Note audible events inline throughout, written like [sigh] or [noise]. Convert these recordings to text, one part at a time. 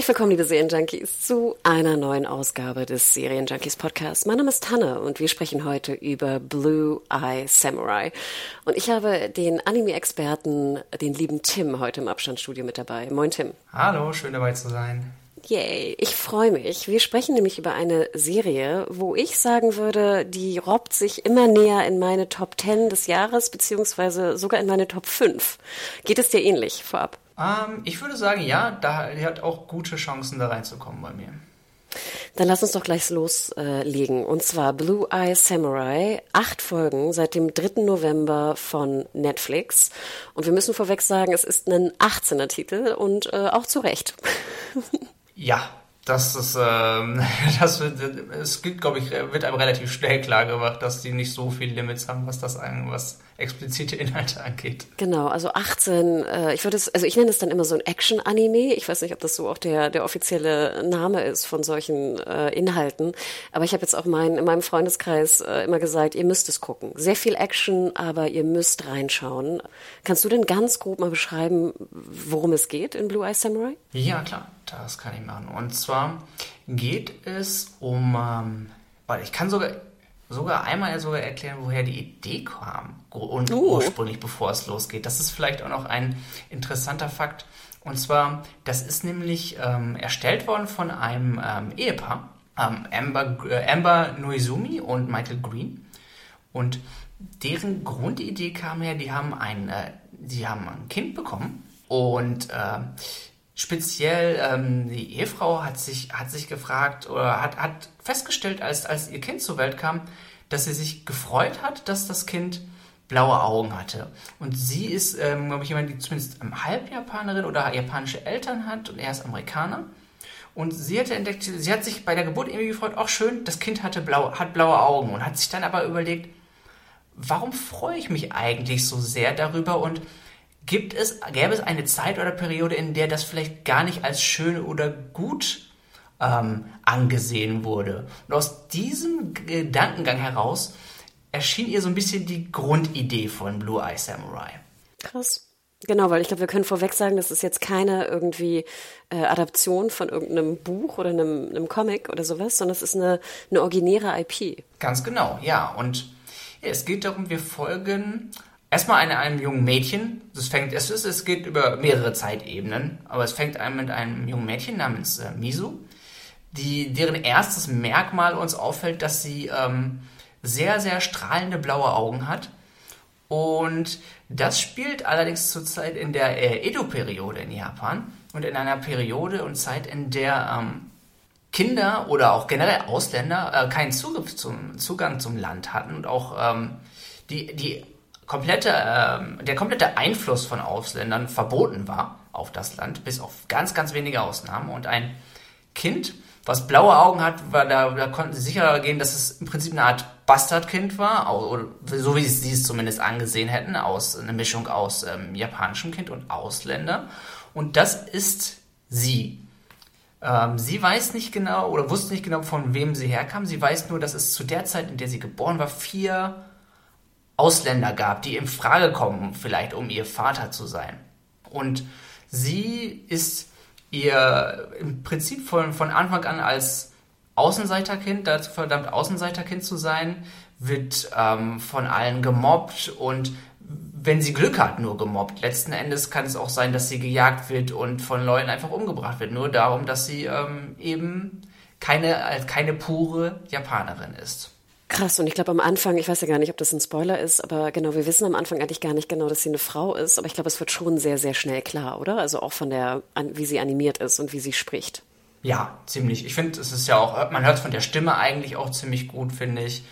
Herzlich willkommen, liebe Serienjunkies, zu einer neuen Ausgabe des Serienjunkies Podcasts. Mein Name ist Tanne und wir sprechen heute über Blue Eye Samurai. Und ich habe den Anime-Experten, den lieben Tim, heute im Abstandsstudio mit dabei. Moin, Tim. Hallo, schön dabei zu sein. Yay, ich freue mich. Wir sprechen nämlich über eine Serie, wo ich sagen würde, die robbt sich immer näher in meine Top 10 des Jahres, beziehungsweise sogar in meine Top 5. Geht es dir ähnlich vorab? Ähm, ich würde sagen, ja, da, die hat auch gute Chancen, da reinzukommen bei mir. Dann lass uns doch gleich loslegen. Und zwar Blue Eye Samurai. Acht Folgen seit dem 3. November von Netflix. Und wir müssen vorweg sagen, es ist ein 18er Titel und äh, auch zu Recht. [laughs] Ja, das ist, ähm, [laughs] das wird, es gibt, glaube ich, wird einem relativ schnell klar gemacht, dass die nicht so viele Limits haben, was das was explizite Inhalte angeht. Genau, also 18, äh, ich würde es, also ich nenne es dann immer so ein Action-Anime. Ich weiß nicht, ob das so auch der, der offizielle Name ist von solchen äh, Inhalten. Aber ich habe jetzt auch mein, in meinem Freundeskreis äh, immer gesagt, ihr müsst es gucken. Sehr viel Action, aber ihr müsst reinschauen. Kannst du denn ganz grob mal beschreiben, worum es geht in Blue Eye Samurai? Ja, klar, das kann ich machen. Und zwar geht es um, ähm, weil ich kann sogar sogar einmal sogar erklären, woher die Idee kam und uh. ursprünglich, bevor es losgeht. Das ist vielleicht auch noch ein interessanter Fakt. Und zwar, das ist nämlich ähm, erstellt worden von einem ähm, Ehepaar, ähm, Amber, äh, Amber Noizumi und Michael Green. Und deren Grundidee kam her, die haben ein, äh, die haben ein Kind bekommen und äh, speziell ähm, die Ehefrau hat sich, hat sich gefragt oder hat, hat festgestellt, als, als ihr Kind zur Welt kam, dass sie sich gefreut hat, dass das Kind blaue Augen hatte. Und sie ist, ähm, glaube ich, jemand, die zumindest Halbjapanerin oder japanische Eltern hat und er ist Amerikaner. Und sie hatte entdeckt, sie hat sich bei der Geburt irgendwie gefreut, auch schön, das Kind hatte blau, hat blaue Augen und hat sich dann aber überlegt, warum freue ich mich eigentlich so sehr darüber und Gibt es, gäbe es eine Zeit oder Periode, in der das vielleicht gar nicht als schön oder gut ähm, angesehen wurde? Und aus diesem Gedankengang heraus erschien ihr so ein bisschen die Grundidee von Blue Eye Samurai. Krass. Genau, weil ich glaube, wir können vorweg sagen, das ist jetzt keine irgendwie äh, Adaption von irgendeinem Buch oder einem, einem Comic oder sowas, sondern es ist eine, eine originäre IP. Ganz genau, ja. Und ja, es geht darum, wir folgen Erstmal eine, einem jungen Mädchen. Es fängt, es, ist, es geht über mehrere Zeitebenen, aber es fängt an mit einem jungen Mädchen namens äh, Misu, die, deren erstes Merkmal uns auffällt, dass sie ähm, sehr, sehr strahlende blaue Augen hat. Und das spielt allerdings zurzeit in der äh, Edo-Periode in Japan und in einer Periode und Zeit, in der ähm, Kinder oder auch generell Ausländer äh, keinen Zugriff zum, Zugang zum Land hatten und auch ähm, die, die komplette, äh, der komplette Einfluss von Ausländern verboten war auf das Land, bis auf ganz, ganz wenige Ausnahmen. Und ein Kind, was blaue Augen hat, war, da, da konnten sie sicher gehen, dass es im Prinzip eine Art Bastardkind war, oder, so wie sie es zumindest angesehen hätten, aus eine Mischung aus ähm, japanischem Kind und Ausländer. Und das ist sie. Ähm, sie weiß nicht genau oder wusste nicht genau, von wem sie herkam. Sie weiß nur, dass es zu der Zeit, in der sie geboren war, vier Ausländer gab, die in Frage kommen, vielleicht um ihr Vater zu sein. Und sie ist ihr im Prinzip von, von Anfang an als Außenseiterkind, dazu verdammt Außenseiterkind zu sein, wird ähm, von allen gemobbt und wenn sie Glück hat, nur gemobbt. Letzten Endes kann es auch sein, dass sie gejagt wird und von Leuten einfach umgebracht wird. Nur darum, dass sie ähm, eben keine, keine pure Japanerin ist. Krass, und ich glaube am Anfang, ich weiß ja gar nicht, ob das ein Spoiler ist, aber genau, wir wissen am Anfang eigentlich gar nicht genau, dass sie eine Frau ist, aber ich glaube, es wird schon sehr, sehr schnell klar, oder? Also auch von der, wie sie animiert ist und wie sie spricht. Ja, ziemlich. Ich finde, es ist ja auch, man hört von der Stimme eigentlich auch ziemlich gut, finde ich.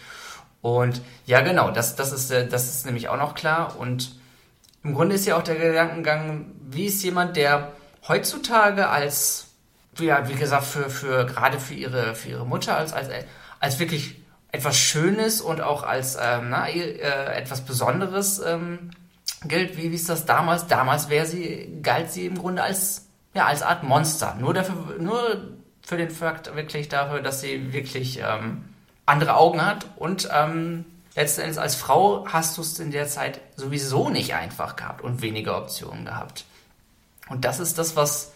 Und ja, genau, das, das, ist, äh, das ist nämlich auch noch klar. Und im Grunde ist ja auch der Gedankengang, wie ist jemand, der heutzutage als, ja, wie gesagt, für, für gerade für ihre, für ihre Mutter als, als, als wirklich etwas Schönes und auch als ähm, na, äh, etwas Besonderes ähm, gilt. Wie, wie ist das damals? Damals wäre sie, galt sie im Grunde als, ja, als Art Monster. Nur dafür, nur für den Fakt wirklich dafür, dass sie wirklich ähm, andere Augen hat und ähm, letzten Endes als Frau hast du es in der Zeit sowieso nicht einfach gehabt und weniger Optionen gehabt. Und das ist das, was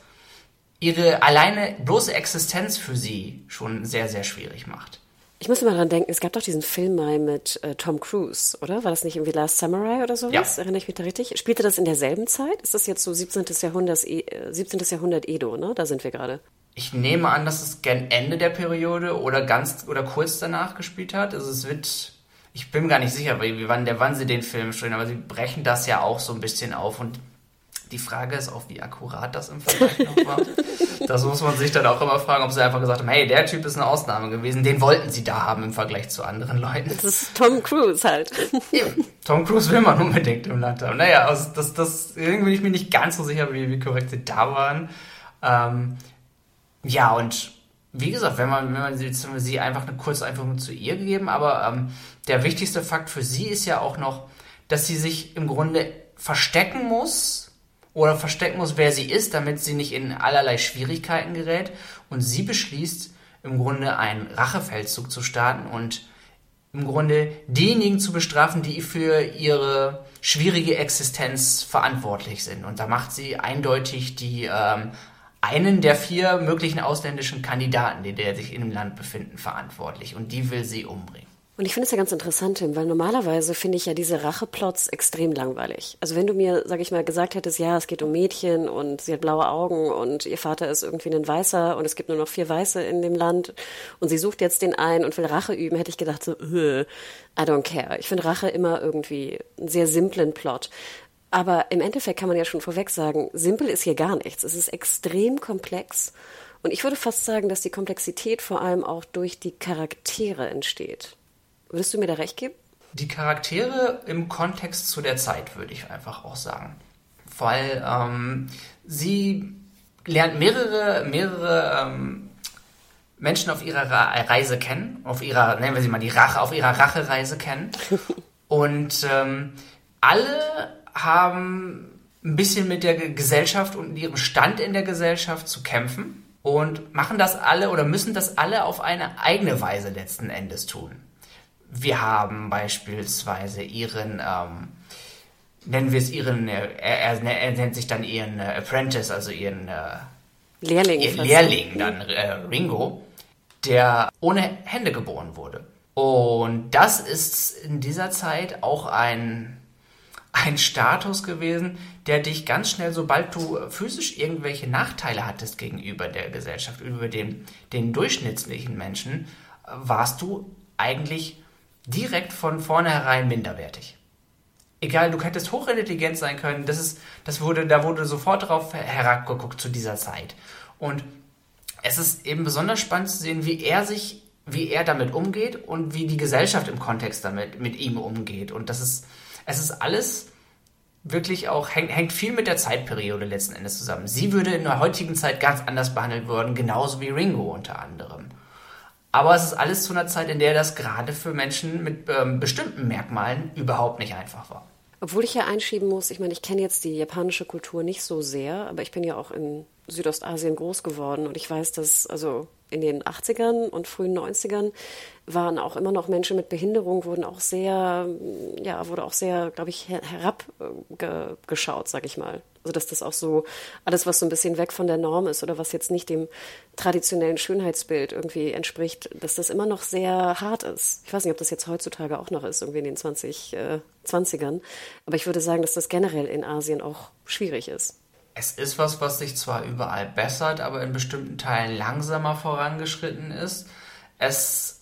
ihre alleine bloße Existenz für sie schon sehr, sehr schwierig macht. Ich muss immer dran denken, es gab doch diesen Film mal mit äh, Tom Cruise, oder? War das nicht irgendwie Last Samurai oder sowas? Ja. Erinnere ich mich da richtig? Spielte das in derselben Zeit? Ist das jetzt so 17. Jahrhundert, 17. Äh, Jahrhundert Edo, ne? Da sind wir gerade. Ich nehme an, dass es gern Ende der Periode oder ganz oder kurz danach gespielt hat. Also es wird, ich bin gar nicht sicher, wie, wann, der, wann sie den Film stellen, aber sie brechen das ja auch so ein bisschen auf und die Frage ist auch, wie akkurat das im Vergleich noch war. [laughs] das muss man sich dann auch immer fragen, ob sie einfach gesagt haben, hey, der Typ ist eine Ausnahme gewesen, den wollten sie da haben im Vergleich zu anderen Leuten. Das ist Tom Cruise halt. [laughs] Eben. Tom Cruise will man unbedingt im Land haben. Naja, also das, das, irgendwie bin ich mir nicht ganz so sicher, wie, wie korrekt sie da waren. Ähm, ja, und wie gesagt, wenn man, wenn man sie, wenn sie einfach eine kurze Einführung zu ihr gegeben, aber ähm, der wichtigste Fakt für sie ist ja auch noch, dass sie sich im Grunde verstecken muss oder verstecken muss, wer sie ist, damit sie nicht in allerlei Schwierigkeiten gerät. Und sie beschließt im Grunde einen Rachefeldzug zu starten und im Grunde diejenigen zu bestrafen, die für ihre schwierige Existenz verantwortlich sind. Und da macht sie eindeutig die ähm, einen der vier möglichen ausländischen Kandidaten, die der sich in dem Land befinden, verantwortlich. Und die will sie umbringen. Und ich finde es ja ganz interessant, Tim, weil normalerweise finde ich ja diese Racheplots extrem langweilig. Also wenn du mir, sag ich mal, gesagt hättest, ja, es geht um Mädchen und sie hat blaue Augen und ihr Vater ist irgendwie ein Weißer und es gibt nur noch vier Weiße in dem Land und sie sucht jetzt den einen und will Rache üben, hätte ich gedacht so, I don't care. Ich finde Rache immer irgendwie einen sehr simplen Plot. Aber im Endeffekt kann man ja schon vorweg sagen, simpel ist hier gar nichts. Es ist extrem komplex. Und ich würde fast sagen, dass die Komplexität vor allem auch durch die Charaktere entsteht. Würdest du mir da recht geben? Die Charaktere im Kontext zu der Zeit, würde ich einfach auch sagen. Weil ähm, sie lernt mehrere, mehrere ähm, Menschen auf ihrer Reise kennen, auf ihrer, nennen wir sie mal die Rache, auf ihrer Rachereise kennen. [laughs] Und ähm, alle haben ein bisschen mit der Gesellschaft und ihrem Stand in der Gesellschaft zu kämpfen und machen das alle oder müssen das alle auf eine eigene Weise letzten Endes tun. Wir haben beispielsweise ihren, ähm, nennen wir es ihren, äh, er, er, nennt sich dann ihren äh, Apprentice, also ihren äh, Lehrling, ihren Lehrling dann äh, Ringo, der ohne Hände geboren wurde. Und das ist in dieser Zeit auch ein ein Status gewesen, der dich ganz schnell, sobald du physisch irgendwelche Nachteile hattest gegenüber der Gesellschaft, über den, den durchschnittlichen Menschen, warst du eigentlich direkt von vornherein minderwertig. Egal, du hättest hochintelligent sein können, das ist, das wurde, da wurde sofort darauf herabgeguckt zu dieser Zeit. Und es ist eben besonders spannend zu sehen, wie er sich, wie er damit umgeht und wie die Gesellschaft im Kontext damit mit ihm umgeht. Und das ist, es ist alles wirklich auch, hängt, hängt viel mit der Zeitperiode letzten Endes zusammen. Sie würde in der heutigen Zeit ganz anders behandelt werden, genauso wie Ringo unter anderem. Aber es ist alles zu einer Zeit, in der das gerade für Menschen mit ähm, bestimmten Merkmalen überhaupt nicht einfach war. Obwohl ich ja einschieben muss, ich meine, ich kenne jetzt die japanische Kultur nicht so sehr, aber ich bin ja auch in Südostasien groß geworden und ich weiß, dass also in den 80ern und frühen 90ern waren auch immer noch Menschen mit Behinderung, wurden auch sehr, ja, wurde auch sehr, glaube ich, herabgeschaut, sag ich mal. Also dass das auch so alles, was so ein bisschen weg von der Norm ist oder was jetzt nicht dem traditionellen Schönheitsbild irgendwie entspricht, dass das immer noch sehr hart ist. Ich weiß nicht, ob das jetzt heutzutage auch noch ist, irgendwie in den 20, äh, 20ern. Aber ich würde sagen, dass das generell in Asien auch schwierig ist. Es ist was, was sich zwar überall bessert, aber in bestimmten Teilen langsamer vorangeschritten ist. Es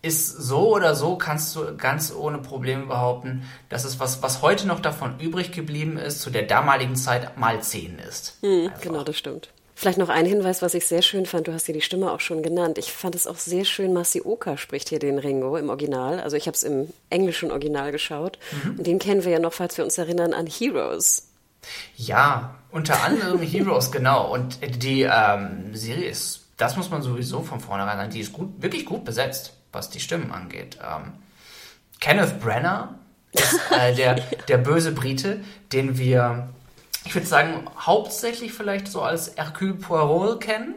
ist so oder so, kannst du ganz ohne Probleme behaupten, dass es was, was heute noch davon übrig geblieben ist, zu der damaligen Zeit mal 10 ist. Hm, genau, das stimmt. Vielleicht noch ein Hinweis, was ich sehr schön fand. Du hast hier die Stimme auch schon genannt. Ich fand es auch sehr schön. Masioka spricht hier den Ringo im Original. Also ich habe es im englischen Original geschaut. Mhm. Und den kennen wir ja noch, falls wir uns erinnern, an Heroes. Ja, unter anderem Heroes, [laughs] genau. Und die ähm, Serie ist, das muss man sowieso von vornherein sagen, die ist gut, wirklich gut besetzt, was die Stimmen angeht. Ähm, Kenneth Brenner ist äh, [laughs] der, der böse Brite, den wir ich würde sagen, hauptsächlich vielleicht so als Hercule Poirot kennen.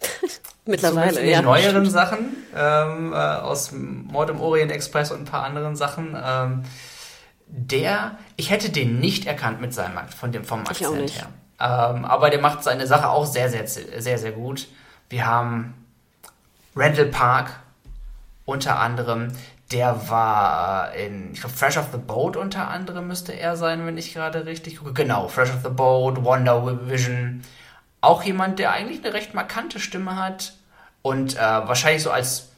[laughs] Mittlerweile, in den ja. neueren. Sachen ähm, äh, aus Mord im Orient Express und ein paar anderen Sachen. Ähm, der, ich hätte den nicht erkannt mit seinem von dem vom Akzent her. Ähm, aber der macht seine Sache auch sehr, sehr, sehr, sehr gut. Wir haben Randall Park unter anderem, der war in, ich glaube, Fresh of the Boat unter anderem müsste er sein, wenn ich gerade richtig gucke. Genau, Fresh of the Boat, Wonder Vision. Auch jemand, der eigentlich eine recht markante Stimme hat und äh, wahrscheinlich so als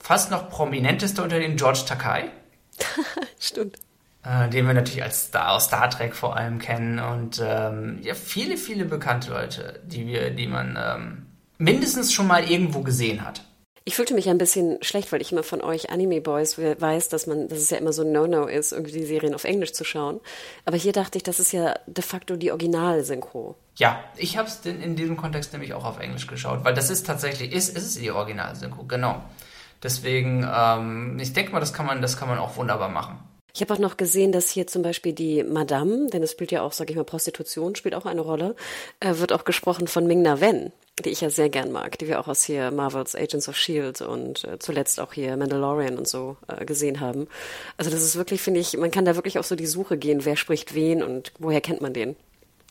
fast noch prominenteste unter den George Takai. [laughs] Stimmt. Äh, den wir natürlich als Star aus Star Trek vor allem kennen und ähm, ja, viele, viele bekannte Leute, die wir, die man ähm, mindestens schon mal irgendwo gesehen hat. Ich fühlte mich ein bisschen schlecht, weil ich immer von euch Anime Boys weiß, dass man, dass es ja immer so ein No-No ist, irgendwie die Serien auf Englisch zu schauen. Aber hier dachte ich, das ist ja de facto die Original-Synchro. Ja, ich habe es in diesem Kontext nämlich auch auf Englisch geschaut, weil das ist tatsächlich, ist, ist die Original-Synchro, genau. Deswegen, ähm, ich denke mal, das kann man, das kann man auch wunderbar machen. Ich habe auch noch gesehen, dass hier zum Beispiel die Madame, denn es spielt ja auch, sage ich mal, Prostitution spielt auch eine Rolle, äh, wird auch gesprochen von Ming Na Wen, die ich ja sehr gern mag, die wir auch aus hier Marvels Agents of Shield und äh, zuletzt auch hier Mandalorian und so äh, gesehen haben. Also das ist wirklich, finde ich, man kann da wirklich auf so die Suche gehen, wer spricht wen und woher kennt man den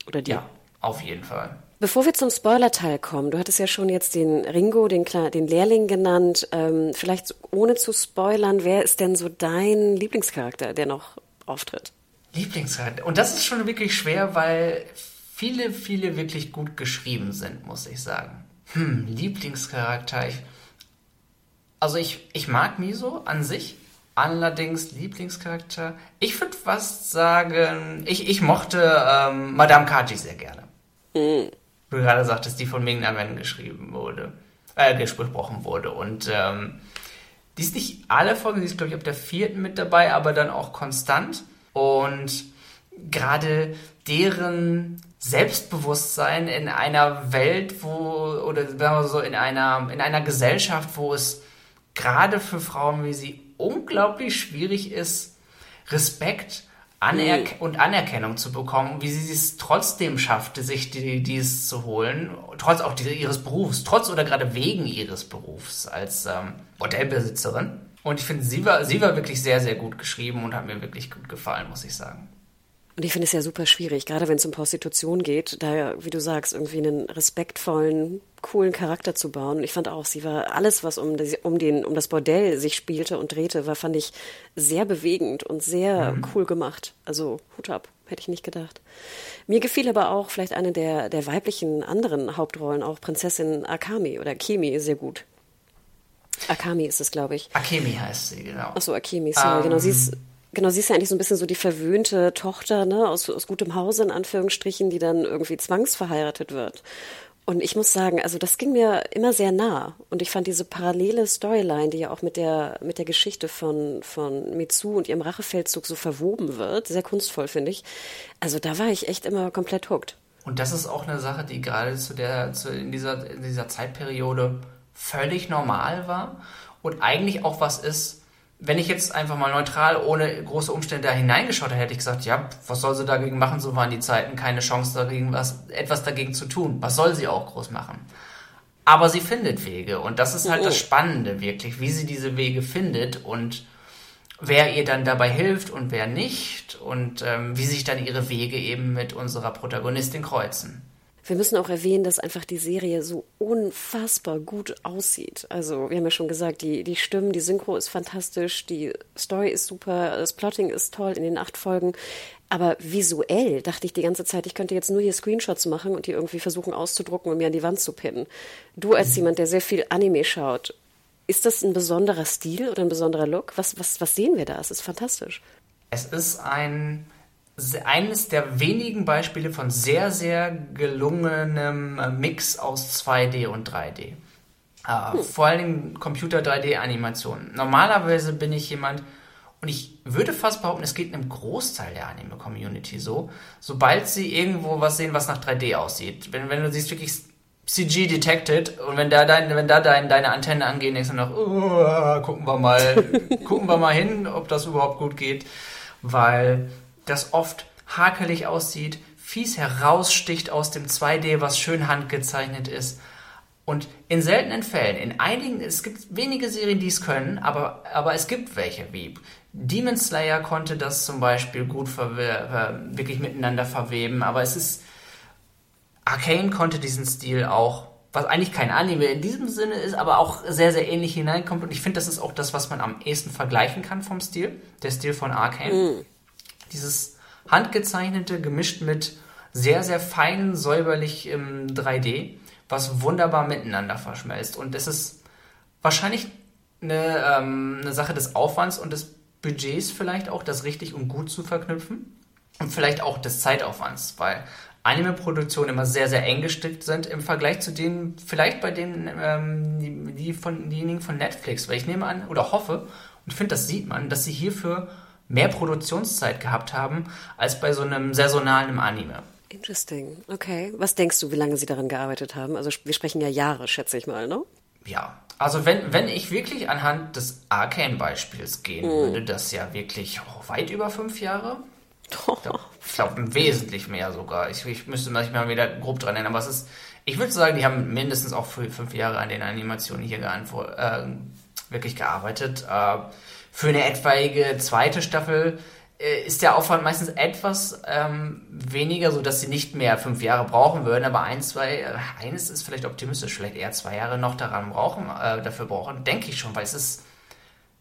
oder die. Ja, auf jeden Fall. Bevor wir zum Spoiler-Teil kommen, du hattest ja schon jetzt den Ringo, den, den Lehrling genannt. Ähm, vielleicht ohne zu spoilern, wer ist denn so dein Lieblingscharakter, der noch auftritt? Lieblingscharakter. Und das ist schon wirklich schwer, weil viele, viele wirklich gut geschrieben sind, muss ich sagen. Hm, Lieblingscharakter. Ich, also ich, ich mag Miso an sich. Allerdings Lieblingscharakter. Ich würde fast sagen, ich, ich mochte ähm, Madame Kaji sehr gerne. Mhm du gerade sagtest, die von Ming Na Wen geschrieben wurde, äh, gesprochen wurde. Und ähm, die ist nicht alle Folgen, die ist, glaube ich, ab der vierten mit dabei, aber dann auch konstant. Und gerade deren Selbstbewusstsein in einer Welt, wo, oder sagen wir so, in einer, in einer Gesellschaft, wo es gerade für Frauen wie sie unglaublich schwierig ist, Respekt Anerk und Anerkennung zu bekommen, wie sie es trotzdem schaffte, sich die, dies zu holen, trotz auch die, ihres Berufs, trotz oder gerade wegen ihres Berufs als ähm, Bordellbesitzerin. Und ich finde, sie war, sie war wirklich sehr, sehr gut geschrieben und hat mir wirklich gut gefallen, muss ich sagen. Und ich finde es ja super schwierig, gerade wenn es um Prostitution geht, da, wie du sagst, irgendwie einen respektvollen, coolen Charakter zu bauen. Und ich fand auch, sie war alles, was um, die, um, den, um das Bordell sich spielte und drehte, war, fand ich sehr bewegend und sehr mhm. cool gemacht. Also Hut ab, hätte ich nicht gedacht. Mir gefiel aber auch vielleicht eine der, der weiblichen anderen Hauptrollen, auch Prinzessin Akami oder Kimi, sehr gut. Akami ist es, glaube ich. Akemi heißt sie, genau. Achso, Akemi, sorry, um, genau. Sie ist Genau, sie ist ja eigentlich so ein bisschen so die verwöhnte Tochter, ne, aus, aus gutem Hause in Anführungsstrichen, die dann irgendwie zwangsverheiratet wird. Und ich muss sagen, also das ging mir immer sehr nah. Und ich fand diese parallele Storyline, die ja auch mit der, mit der Geschichte von, von Mitsu und ihrem Rachefeldzug so verwoben wird, sehr kunstvoll, finde ich. Also da war ich echt immer komplett hooked. Und das ist auch eine Sache, die gerade zu der, zu, in dieser, in dieser Zeitperiode völlig normal war und eigentlich auch was ist, wenn ich jetzt einfach mal neutral, ohne große Umstände da hineingeschaut hätte, hätte ich gesagt, ja, was soll sie dagegen machen? So waren die Zeiten, keine Chance dagegen, was, etwas dagegen zu tun. Was soll sie auch groß machen? Aber sie findet Wege und das ist halt oh. das Spannende wirklich, wie sie diese Wege findet und wer ihr dann dabei hilft und wer nicht und ähm, wie sich dann ihre Wege eben mit unserer Protagonistin kreuzen. Wir müssen auch erwähnen, dass einfach die Serie so unfassbar gut aussieht. Also, wir haben ja schon gesagt, die, die Stimmen, die Synchro ist fantastisch, die Story ist super, das Plotting ist toll in den acht Folgen. Aber visuell dachte ich die ganze Zeit, ich könnte jetzt nur hier Screenshots machen und die irgendwie versuchen auszudrucken und mir an die Wand zu pinnen. Du als mhm. jemand, der sehr viel Anime schaut, ist das ein besonderer Stil oder ein besonderer Look? Was, was, was sehen wir da? Es ist fantastisch. Es ist ein eines der wenigen Beispiele von sehr, sehr gelungenem äh, Mix aus 2D und 3D. Äh, hm. Vor allem Computer 3D-Animationen. Normalerweise bin ich jemand, und ich würde fast behaupten, es geht einem Großteil der Anime-Community so, sobald sie irgendwo was sehen, was nach 3D aussieht. Wenn, wenn du siehst, wirklich CG detected und wenn da dein, wenn da dein, deine Antenne angehen, denkst du noch, uh, gucken wir mal, [laughs] gucken wir mal hin, ob das überhaupt gut geht, weil das oft hakelig aussieht, fies heraussticht aus dem 2D, was schön handgezeichnet ist. Und in seltenen Fällen, in einigen, es gibt wenige Serien, die es können, aber, aber es gibt welche, wie Demon Slayer konnte das zum Beispiel gut wirklich miteinander verweben, aber es ist, Arcane konnte diesen Stil auch, was eigentlich kein Anime in diesem Sinne ist, aber auch sehr, sehr ähnlich hineinkommt. Und ich finde, das ist auch das, was man am ehesten vergleichen kann vom Stil, der Stil von Arcane. Mhm. Dieses handgezeichnete, gemischt mit sehr, sehr feinen, säuberlich im 3D, was wunderbar miteinander verschmelzt. Und es ist wahrscheinlich eine, ähm, eine Sache des Aufwands und des Budgets vielleicht auch, das richtig und gut zu verknüpfen. Und vielleicht auch des Zeitaufwands, weil Anime-Produktionen immer sehr, sehr eng gestrickt sind im Vergleich zu denen, vielleicht bei denen, ähm, die, die von, diejenigen von Netflix. Weil ich nehme an oder hoffe und finde, das sieht man, dass sie hierfür mehr Produktionszeit gehabt haben als bei so einem saisonalen Anime. Interesting. Okay. Was denkst du, wie lange sie daran gearbeitet haben? Also wir sprechen ja Jahre, schätze ich mal, ne? Ja. Also wenn, wenn ich wirklich anhand des Arcane-Beispiels gehen mm. würde, das ja wirklich oh, weit über fünf Jahre. Ich glaube, [laughs] wesentlich mehr sogar. Ich, ich müsste mich mal wieder grob dran erinnern, aber es ist, ich würde sagen, die haben mindestens auch für fünf Jahre an den Animationen hier äh, wirklich gearbeitet. Äh, für eine etwaige zweite Staffel äh, ist der Aufwand meistens etwas ähm, weniger, so dass sie nicht mehr fünf Jahre brauchen würden, aber ein, zwei, äh, eines ist vielleicht optimistisch, vielleicht eher zwei Jahre noch daran brauchen, äh, dafür brauchen, denke ich schon, weil es ist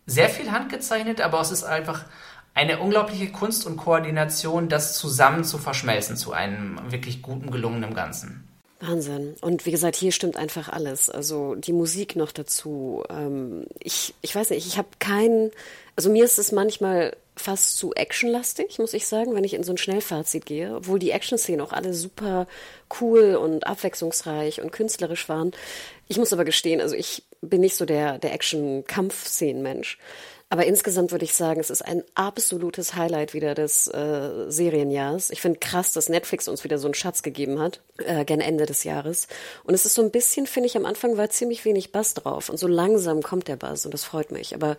sehr viel handgezeichnet, aber es ist einfach eine unglaubliche Kunst und Koordination, das zusammen zu verschmelzen zu einem wirklich guten, gelungenen Ganzen. Wahnsinn. Und wie gesagt, hier stimmt einfach alles. Also die Musik noch dazu. Ähm, ich, ich weiß nicht, ich habe keinen, also mir ist es manchmal fast zu actionlastig, muss ich sagen, wenn ich in so ein Schnellfazit gehe, obwohl die Action-Szenen auch alle super cool und abwechslungsreich und künstlerisch waren. Ich muss aber gestehen, also ich bin nicht so der, der Action-Kampf-Szenen-Mensch. Aber insgesamt würde ich sagen, es ist ein absolutes Highlight wieder des äh, Serienjahres. Ich finde krass, dass Netflix uns wieder so einen Schatz gegeben hat, äh, gen Ende des Jahres. Und es ist so ein bisschen, finde ich, am Anfang war ziemlich wenig Bass drauf. Und so langsam kommt der Bass und das freut mich. Aber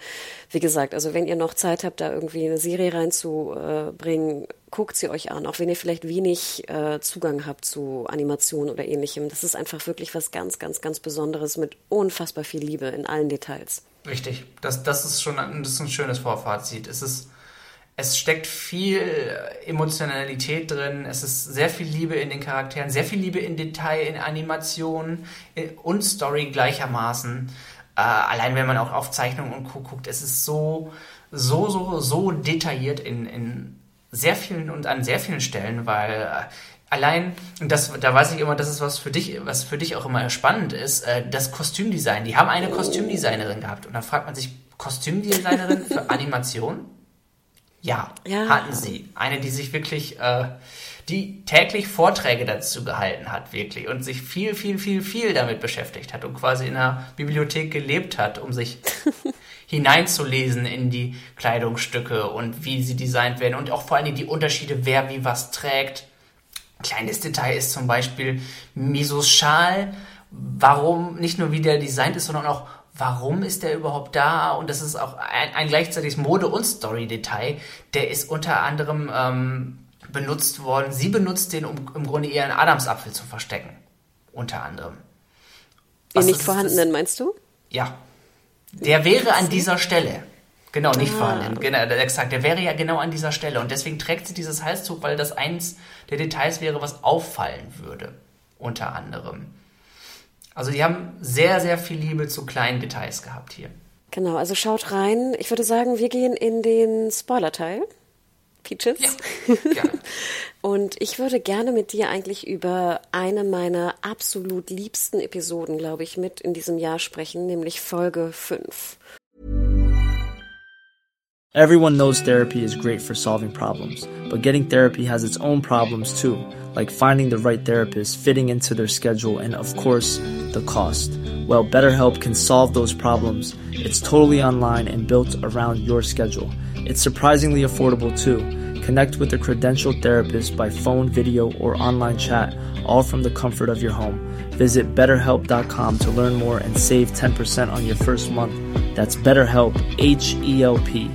wie gesagt, also wenn ihr noch Zeit habt, da irgendwie eine Serie reinzubringen, guckt sie euch an, auch wenn ihr vielleicht wenig äh, Zugang habt zu Animation oder ähnlichem. Das ist einfach wirklich was ganz, ganz, ganz Besonderes mit unfassbar viel Liebe in allen Details. Richtig, das, das ist schon das ist ein schönes Vorfazit. Es ist, es steckt viel Emotionalität drin, es ist sehr viel Liebe in den Charakteren, sehr viel Liebe in Detail, in Animationen und Story gleichermaßen. Äh, allein wenn man auch auf Zeichnungen und guckt, es ist so, so, so, so detailliert in, in sehr vielen und an sehr vielen Stellen, weil äh, allein, und das, da weiß ich immer, das ist was für dich, was für dich auch immer spannend ist, äh, das Kostümdesign. Die haben eine Kostümdesignerin gehabt. Und da fragt man sich, Kostümdesignerin für [laughs] Animation? Ja, ja, hatten sie. Eine, die sich wirklich, äh, die täglich Vorträge dazu gehalten hat, wirklich, und sich viel, viel, viel, viel damit beschäftigt hat und quasi in einer Bibliothek gelebt hat, um sich [laughs] hineinzulesen in die Kleidungsstücke und wie sie designt werden und auch vor allem die Unterschiede, wer wie was trägt Kleines Detail ist zum Beispiel Misos Schal. Warum, nicht nur wie der designt ist, sondern auch, warum ist der überhaupt da? Und das ist auch ein, ein gleichzeitiges Mode- und Story-Detail. Der ist unter anderem ähm, benutzt worden. Sie benutzt den, um im Grunde ihren Adamsapfel zu verstecken. Unter anderem. Den nicht vorhandenen, meinst du? Ja. Der wäre an dieser Stelle. Genau, nicht ah. vorhanden. Genau, exakt. Der wäre ja genau an dieser Stelle. Und deswegen trägt sie dieses Halstuch, weil das eins der Details wäre, was auffallen würde. Unter anderem. Also die haben sehr, sehr viel Liebe zu kleinen Details gehabt hier. Genau, also schaut rein. Ich würde sagen, wir gehen in den Spoiler-Teil. Peaches. Ja, [laughs] gerne. Und ich würde gerne mit dir eigentlich über eine meiner absolut liebsten Episoden, glaube ich, mit in diesem Jahr sprechen, nämlich Folge 5. Everyone knows therapy is great for solving problems, but getting therapy has its own problems too, like finding the right therapist, fitting into their schedule, and of course, the cost. Well, BetterHelp can solve those problems. It's totally online and built around your schedule. It's surprisingly affordable too. Connect with a credentialed therapist by phone, video, or online chat, all from the comfort of your home. Visit betterhelp.com to learn more and save 10% on your first month. That's BetterHelp, H E L P.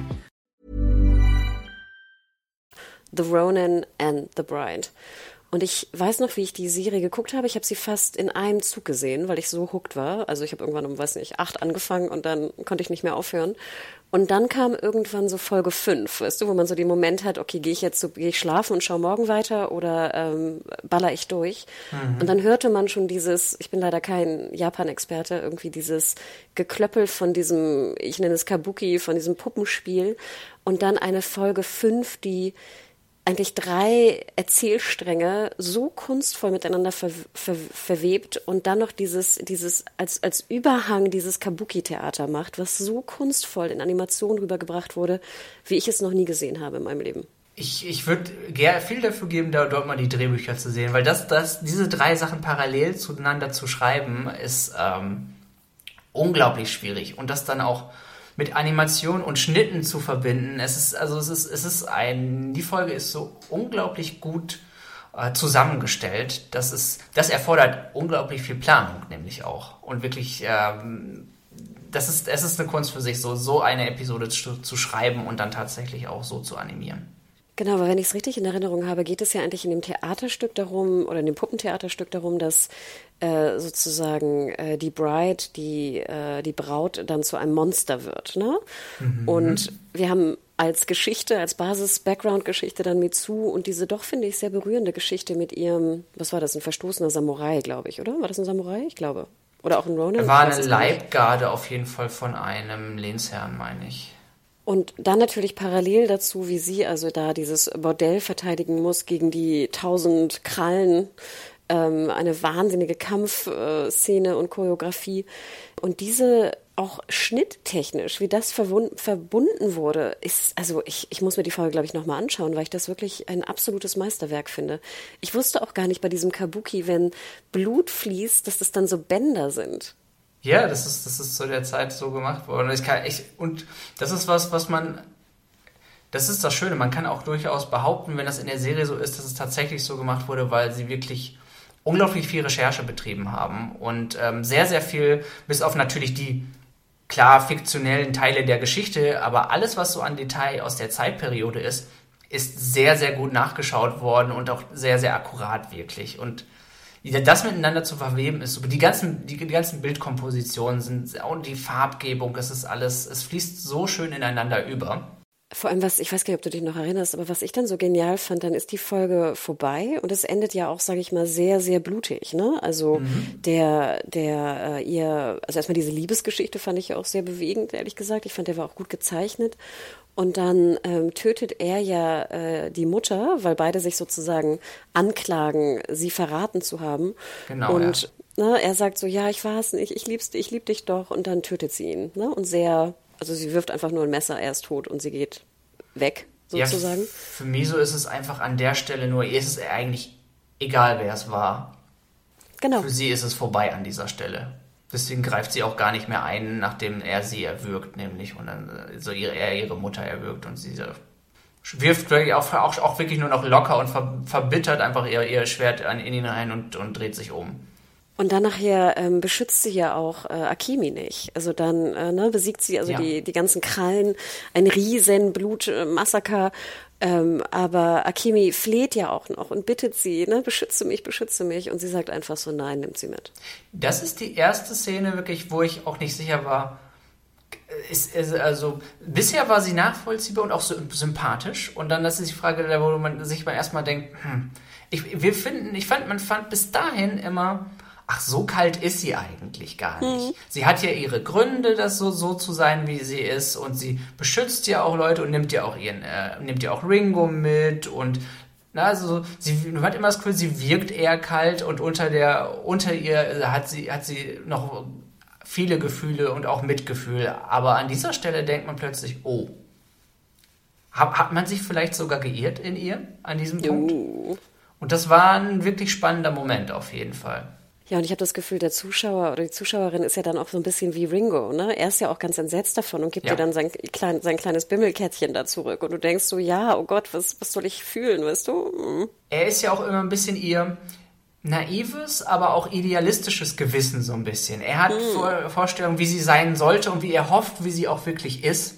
The Ronin and the Bride. Und ich weiß noch, wie ich die Serie geguckt habe. Ich habe sie fast in einem Zug gesehen, weil ich so hooked war. Also ich habe irgendwann um, weiß nicht, acht angefangen und dann konnte ich nicht mehr aufhören. Und dann kam irgendwann so Folge fünf, weißt du, wo man so den Moment hat, okay, gehe ich jetzt so, gehe ich schlafen und schaue morgen weiter oder ähm, baller ich durch? Mhm. Und dann hörte man schon dieses, ich bin leider kein Japan-Experte, irgendwie dieses Geklöppel von diesem, ich nenne es Kabuki, von diesem Puppenspiel. Und dann eine Folge fünf, die eigentlich drei Erzählstränge so kunstvoll miteinander ver, ver, verwebt und dann noch dieses, dieses als, als Überhang dieses Kabuki-Theater macht, was so kunstvoll in Animation rübergebracht wurde, wie ich es noch nie gesehen habe in meinem Leben. Ich, ich würde viel dafür geben, da dort mal die Drehbücher zu sehen, weil das, das, diese drei Sachen parallel zueinander zu schreiben, ist ähm, unglaublich schwierig. Und das dann auch mit Animation und Schnitten zu verbinden. Es ist, also es ist, es ist ein, die Folge ist so unglaublich gut äh, zusammengestellt. Das ist, das erfordert unglaublich viel Planung, nämlich auch. Und wirklich, ähm, das ist, es ist eine Kunst für sich, so, so eine Episode zu, zu schreiben und dann tatsächlich auch so zu animieren. Genau, aber wenn ich es richtig in Erinnerung habe, geht es ja eigentlich in dem Theaterstück darum, oder in dem Puppentheaterstück darum, dass äh, sozusagen äh, die Bride, die, äh, die Braut dann zu einem Monster wird. Ne? Mhm. Und wir haben als Geschichte, als Basis-Background-Geschichte dann Mitsu und diese doch, finde ich, sehr berührende Geschichte mit ihrem, was war das, ein verstoßener Samurai, glaube ich, oder? War das ein Samurai? Ich glaube. Oder auch ein Ronin? Er war eine Leibgarde auf jeden Fall von einem Lehnsherrn, meine ich. Und dann natürlich parallel dazu, wie sie also da dieses Bordell verteidigen muss gegen die tausend Krallen, ähm, eine wahnsinnige Kampfszene und Choreografie. Und diese auch schnitttechnisch, wie das verbunden wurde, ist, also ich, ich muss mir die Folge, glaube ich, nochmal anschauen, weil ich das wirklich ein absolutes Meisterwerk finde. Ich wusste auch gar nicht bei diesem Kabuki, wenn Blut fließt, dass das dann so Bänder sind. Ja, das ist, das ist zu der Zeit so gemacht worden. Kann, ich, und das ist was, was man. Das ist das Schöne. Man kann auch durchaus behaupten, wenn das in der Serie so ist, dass es tatsächlich so gemacht wurde, weil sie wirklich unglaublich viel Recherche betrieben haben und ähm, sehr, sehr viel, bis auf natürlich die klar fiktionellen Teile der Geschichte, aber alles, was so an Detail aus der Zeitperiode ist, ist sehr, sehr gut nachgeschaut worden und auch sehr, sehr akkurat wirklich. Und das miteinander zu verweben ist super. Die ganzen, die, die ganzen Bildkompositionen sind und die Farbgebung, es ist alles, es fließt so schön ineinander über. Vor allem, was, ich weiß gar nicht, ob du dich noch erinnerst, aber was ich dann so genial fand, dann ist die Folge vorbei und es endet ja auch, sage ich mal, sehr, sehr blutig, ne? Also mhm. der, der, äh, ihr, also erstmal diese Liebesgeschichte fand ich ja auch sehr bewegend, ehrlich gesagt. Ich fand, der war auch gut gezeichnet. Und dann ähm, tötet er ja äh, die Mutter, weil beide sich sozusagen anklagen, sie verraten zu haben. Genau. Und ja. ne, er sagt so, ja, ich war es nicht, ich lieb's, ich lieb dich doch. Und dann tötet sie ihn. Ne? Und sehr, also sie wirft einfach nur ein Messer, er ist tot und sie geht weg, sozusagen. Ja, für Miso ist es einfach an der Stelle nur, ihr ist es eigentlich egal, wer es war. Genau. Für sie ist es vorbei an dieser Stelle. Deswegen greift sie auch gar nicht mehr ein, nachdem er sie erwürgt, nämlich und dann äh, so ihre, er ihre Mutter erwürgt und sie wirft wirklich auch, auch, auch wirklich nur noch locker und ver, verbittert einfach ihr, ihr Schwert an, in ihn rein und, und dreht sich um. Und dann nachher ähm, beschützt sie ja auch äh, Akimi nicht. Also dann äh, ne, besiegt sie also ja. die, die ganzen Krallen, ein riesen Blutmassaker ähm, aber Akimi fleht ja auch noch und bittet sie, ne, beschütze mich, beschütze mich. Und sie sagt einfach so, nein, nimmt sie mit. Das ist die erste Szene wirklich, wo ich auch nicht sicher war. Ist, ist, also bisher war sie nachvollziehbar und auch so sympathisch. Und dann das ist die Frage, wo man sich mal erstmal denkt, hm, ich, wir finden, ich fand, man fand bis dahin immer, ach, so kalt ist sie eigentlich gar nicht. Mhm. Sie hat ja ihre Gründe, das so, so zu sein, wie sie ist, und sie beschützt ja auch Leute und nimmt ja auch ihren, äh, nimmt ja auch Ringo mit und na, also sie man hat immer das Gefühl, sie wirkt eher kalt und unter der, unter ihr äh, hat sie, hat sie noch viele Gefühle und auch Mitgefühl. Aber an dieser Stelle denkt man plötzlich, oh, Hat, hat man sich vielleicht sogar geirrt in ihr an diesem Punkt? Uh. Und das war ein wirklich spannender Moment auf jeden Fall. Ja, und ich habe das Gefühl, der Zuschauer oder die Zuschauerin ist ja dann auch so ein bisschen wie Ringo, ne? Er ist ja auch ganz entsetzt davon und gibt Ja. dir dann sein, klein, sein kleines Bimmelkettchen da zurück. Und du denkst so, ja, oh Gott, was, was soll ich fühlen, weißt du? Mhm. Er ist ja auch immer ein bisschen ihr naives, aber auch idealistisches Gewissen so ein bisschen. Er hat Vor Vorstellungen, wie sie sein sollte und wie er hofft, wie sie auch wirklich ist.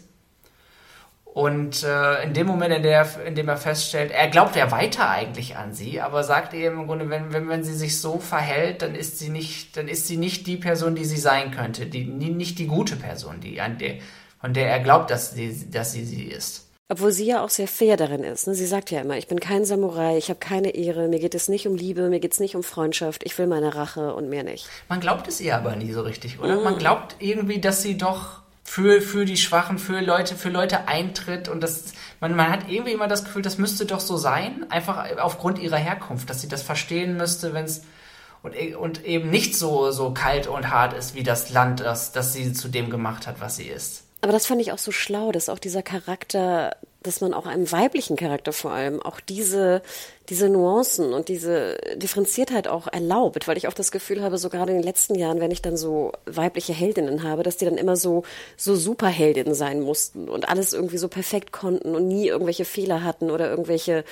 Und äh, in dem Moment, in, der, in dem er feststellt, er glaubt ja weiter eigentlich an sie, aber sagt ihr im Grunde, wenn, wenn, wenn sie sich so verhält, dann ist sie nicht, dann ist sie nicht die Person, die sie sein könnte, die, nicht die gute Person, die an der, von der er glaubt, dass sie, dass sie sie ist. Obwohl sie ja auch sehr fair darin ist. Ne? Sie sagt ja immer, ich bin kein Samurai, ich habe keine Ehre, mir geht es nicht um Liebe, mir geht es nicht um Freundschaft, ich will meine Rache und mehr nicht. Man glaubt es ihr aber nie so richtig, oder? Man glaubt irgendwie, dass sie doch für, für die Schwachen, für Leute, für Leute eintritt und das, man, man hat irgendwie immer das Gefühl, das müsste doch so sein, einfach aufgrund ihrer Herkunft, dass sie das verstehen müsste, wenn es und, e- und eben nicht so, so kalt und hart ist wie das Land, das, das sie zu dem gemacht hat, was sie ist. Aber das fand ich auch so schlau, dass auch dieser Charakter, dass man auch einem weiblichen Charakter vor allem auch diese, diese Nuancen und diese Differenziertheit auch erlaubt, weil ich auch das Gefühl habe, so gerade in den letzten Jahren, wenn ich dann so weibliche Heldinnen habe, dass die dann immer so, so Superheldinnen sein mussten und alles irgendwie so perfekt konnten und nie irgendwelche Fehler hatten oder irgendwelche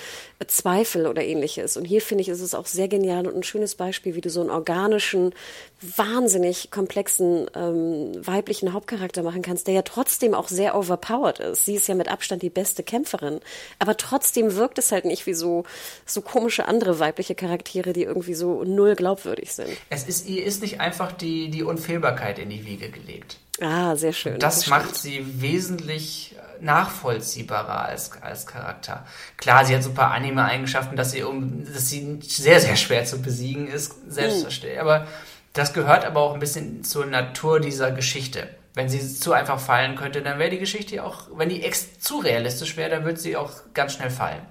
Zweifel oder ähnliches. Und hier finde ich, ist es auch sehr genial und ein schönes Beispiel, wie du so einen organischen, wahnsinnig komplexen ähm, weiblichen Hauptcharakter machen kannst, der ja trotzdem auch sehr overpowered ist. Sie ist ja mit Abstand die beste Kämpferin, aber trotzdem wirkt es halt nicht wie so so komische andere weibliche Charaktere, die irgendwie so null glaubwürdig sind. Es ist, ihr ist nicht einfach die, die Unfehlbarkeit in die Wiege gelegt. Ah, sehr schön. Das stimmt. macht sie wesentlich nachvollziehbarer als, als Charakter. Klar, sie hat so ein paar Anime-Eigenschaften, dass sie, um, dass sie sehr, sehr schwer zu besiegen ist, selbstverständlich. Aber das gehört aber auch ein bisschen zur Natur dieser Geschichte. Wenn sie zu einfach fallen könnte, dann wäre die Geschichte auch, wenn die ex zu realistisch wäre, dann würde sie auch ganz schnell fallen.